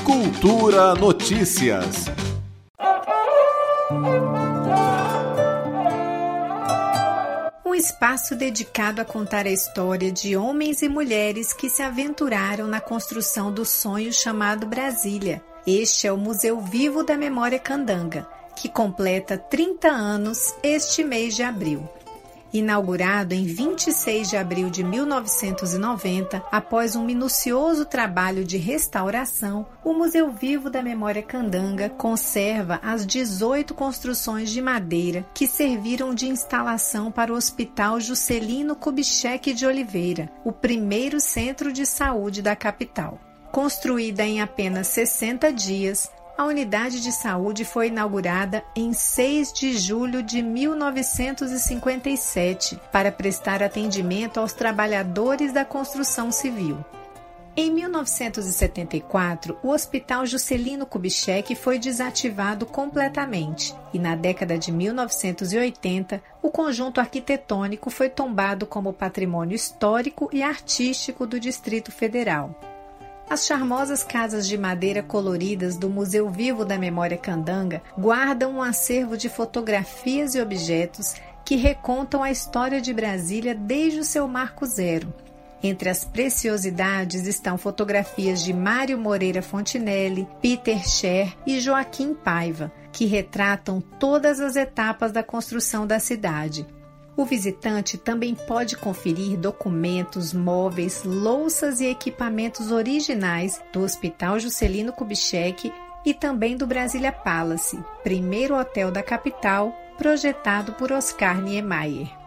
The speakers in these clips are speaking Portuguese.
Cultura Notícias. Um espaço dedicado a contar a história de homens e mulheres que se aventuraram na construção do sonho chamado Brasília. Este é o Museu Vivo da Memória Candanga, que completa 30 anos este mês de abril. Inaugurado em 26 de abril de 1990, após um minucioso trabalho de restauração, o Museu Vivo da Memória Candanga conserva as 18 construções de madeira que serviram de instalação para o Hospital Juscelino Kubitschek de Oliveira, o primeiro centro de saúde da capital. Construída em apenas 60 dias, a unidade de saúde foi inaugurada em 6 de julho de 1957 para prestar atendimento aos trabalhadores da construção civil. Em 1974, o Hospital Juscelino Kubitschek foi desativado completamente e na década de 1980, o conjunto arquitetônico foi tombado como patrimônio histórico e artístico do Distrito Federal. As charmosas casas de madeira coloridas do Museu Vivo da Memória Candanga guardam um acervo de fotografias e objetos que recontam a história de Brasília desde o seu marco zero. Entre as preciosidades estão fotografias de Mário Moreira Fontinelli, Peter Scher e Joaquim Paiva, que retratam todas as etapas da construção da cidade, o visitante também pode conferir documentos, móveis, louças e equipamentos originais do Hospital Juscelino Kubitschek e também do Brasília Palace, primeiro hotel da capital, projetado por Oscar Niemeyer.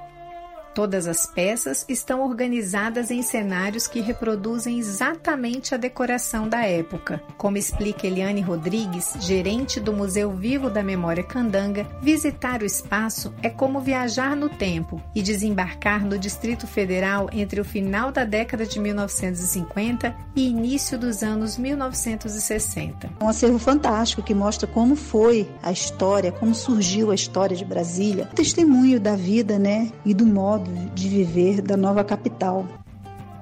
Todas as peças estão organizadas em cenários que reproduzem exatamente a decoração da época. Como explica Eliane Rodrigues, gerente do Museu Vivo da Memória Candanga, visitar o espaço é como viajar no tempo e desembarcar no Distrito Federal entre o final da década de 1950 e início dos anos 1960. É um acervo fantástico que mostra como foi a história, como surgiu a história de Brasília, testemunho da vida, né, e do modo modo de viver da nova capital.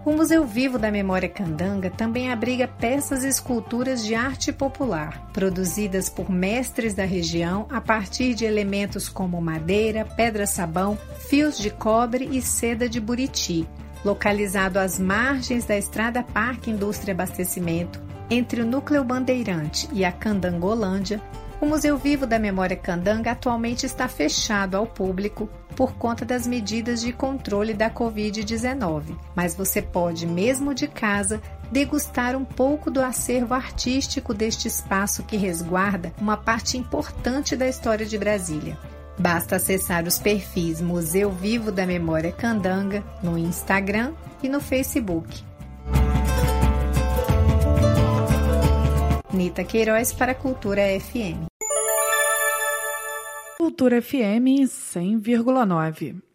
O Museu Vivo da Memória Candanga também abriga peças e esculturas de arte popular, produzidas por mestres da região a partir de elementos como madeira, pedra-sabão, fios de cobre e seda de buriti. Localizado às margens da Estrada Parque Indústria Abastecimento, entre o Núcleo Bandeirante e a Candangolândia, o Museu Vivo da Memória Candanga atualmente está fechado ao público por conta das medidas de controle da Covid-19, mas você pode, mesmo de casa, degustar um pouco do acervo artístico deste espaço que resguarda uma parte importante da história de Brasília. Basta acessar os perfis Museu Vivo da Memória Candanga no Instagram e no Facebook. Nita Queiroz para a Cultura FM. Cultura FM 100,9.